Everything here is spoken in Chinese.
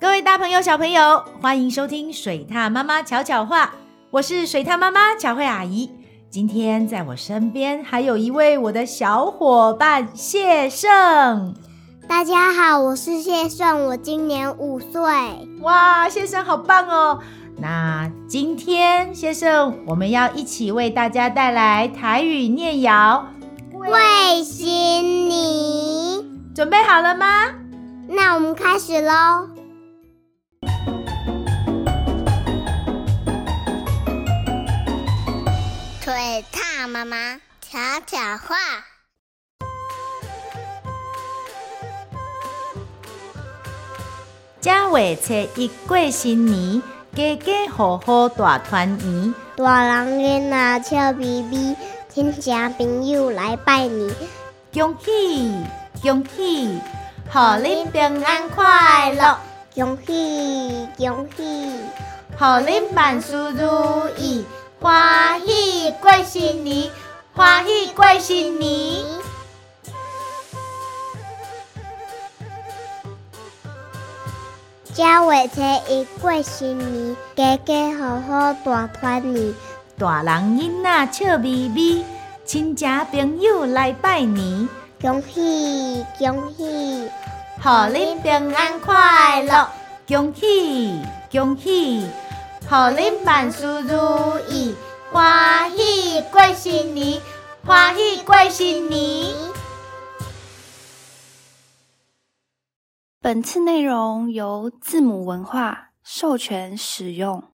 各位大朋友、小朋友，欢迎收听水獭妈妈巧巧话。我是水獭妈妈巧慧阿姨。今天在我身边还有一位我的小伙伴谢胜。大家好，我是谢胜，我今年五岁。哇，谢胜好棒哦！那今天谢胜，我们要一起为大家带来台语念谣。卫心妮，准备好了吗？那我们开始喽。水獭妈妈巧巧话，正月初一过新年，家家户户大团圆。大人囡仔笑眯眯，亲戚朋友来拜年。恭喜恭喜，贺恁平安快乐！恭喜恭喜，贺恁万事如意。欢喜过新年，欢喜过新年。正月初一过新年，家家户户大团圆。大人囡仔笑眯眯，亲戚朋友来拜年。恭喜恭喜，贺恁平安快乐！恭喜恭喜。贺恁万事如意，欢喜过新年，欢喜过新年。本次内容由字母文化授权使用。